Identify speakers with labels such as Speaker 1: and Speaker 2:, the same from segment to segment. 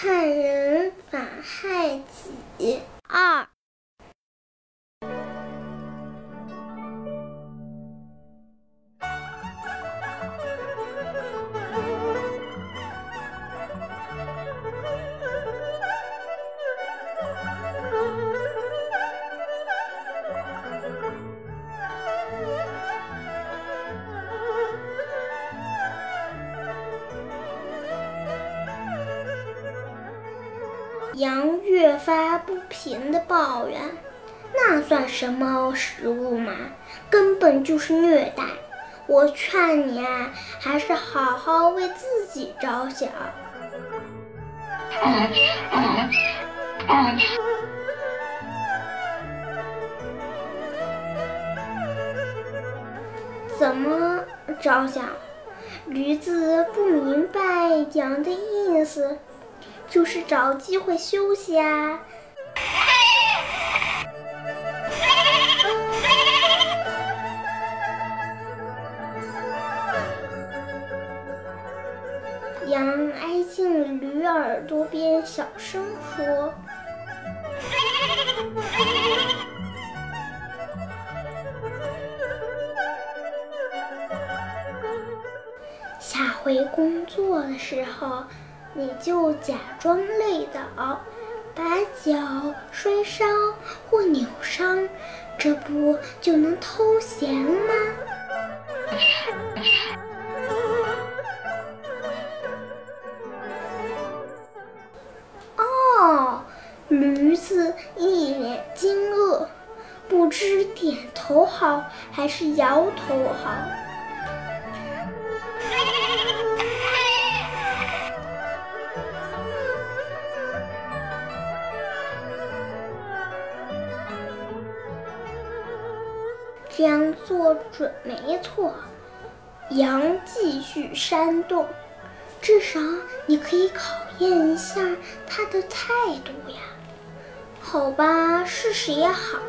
Speaker 1: 害人，反害己。二。羊越发不平地抱怨：“那算什么食物嘛，根本就是虐待！我劝你啊，还是好好为自己着想。”怎么着想？驴子不明白羊的意思。就是找机会休息啊！羊挨近驴耳朵边，小声说：“下回工作的时候。”你就假装累倒，把脚摔伤或扭伤，这不就能偷闲吗？哦，驴子一脸惊愕，不知点头好还是摇头好。这样做准没错。羊继续煽动，至少你可以考验一下他的态度呀。好吧，试试也好。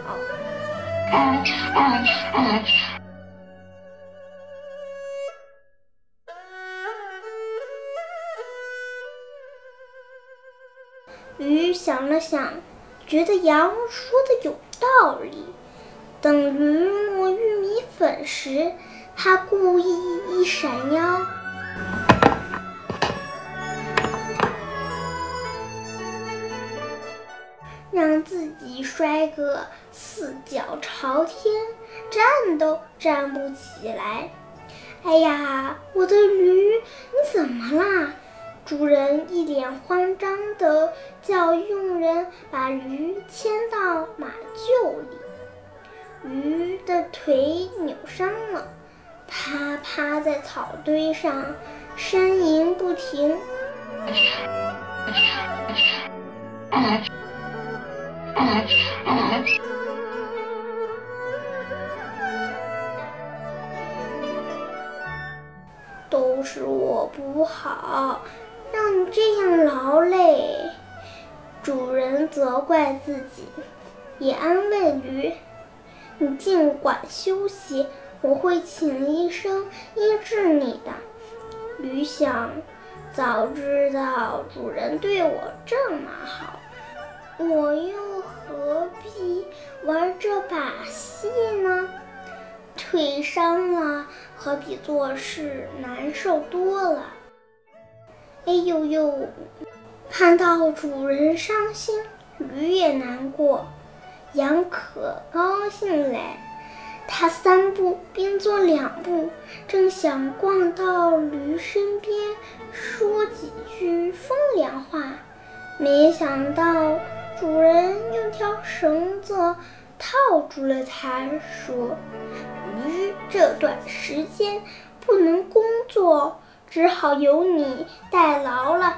Speaker 1: 鱼想了想，觉得羊说的有道理。等驴磨玉米粉时，他故意一闪腰，让自己摔个四脚朝天，站都站不起来。哎呀，我的驴，你怎么啦？主人一脸慌张地叫佣人把驴牵到马厩里。鱼的腿扭伤了，它趴在草堆上呻吟不停。都是我不好，让你这样劳累。主人责怪自己，也安慰驴。你尽管休息，我会请医生医治你的。驴想，早知道主人对我这么好，我又何必玩这把戏呢？腿伤了，可比做事难受多了。哎呦呦！看到主人伤心，驴也难过。羊可高兴嘞，它三步并作两步，正想逛到驴身边说几句风凉话，没想到主人用条绳子套住了它，说：“驴这段时间不能工作，只好由你代劳了。”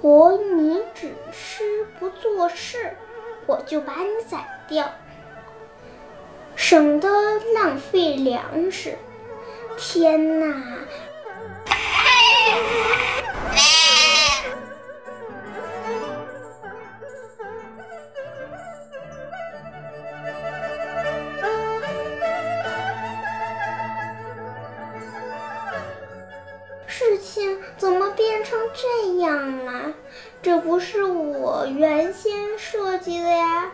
Speaker 1: 我你只吃不做事，我就把你宰掉，省得浪费粮食。天哪！这不是我原先设计的呀。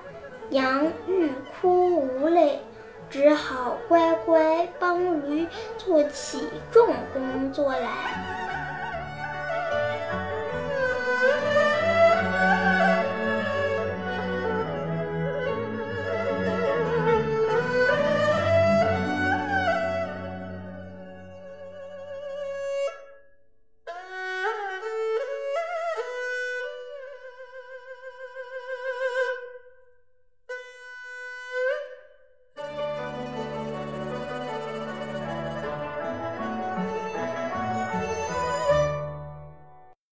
Speaker 1: 羊欲哭无泪，只好乖乖帮驴做起重工作来。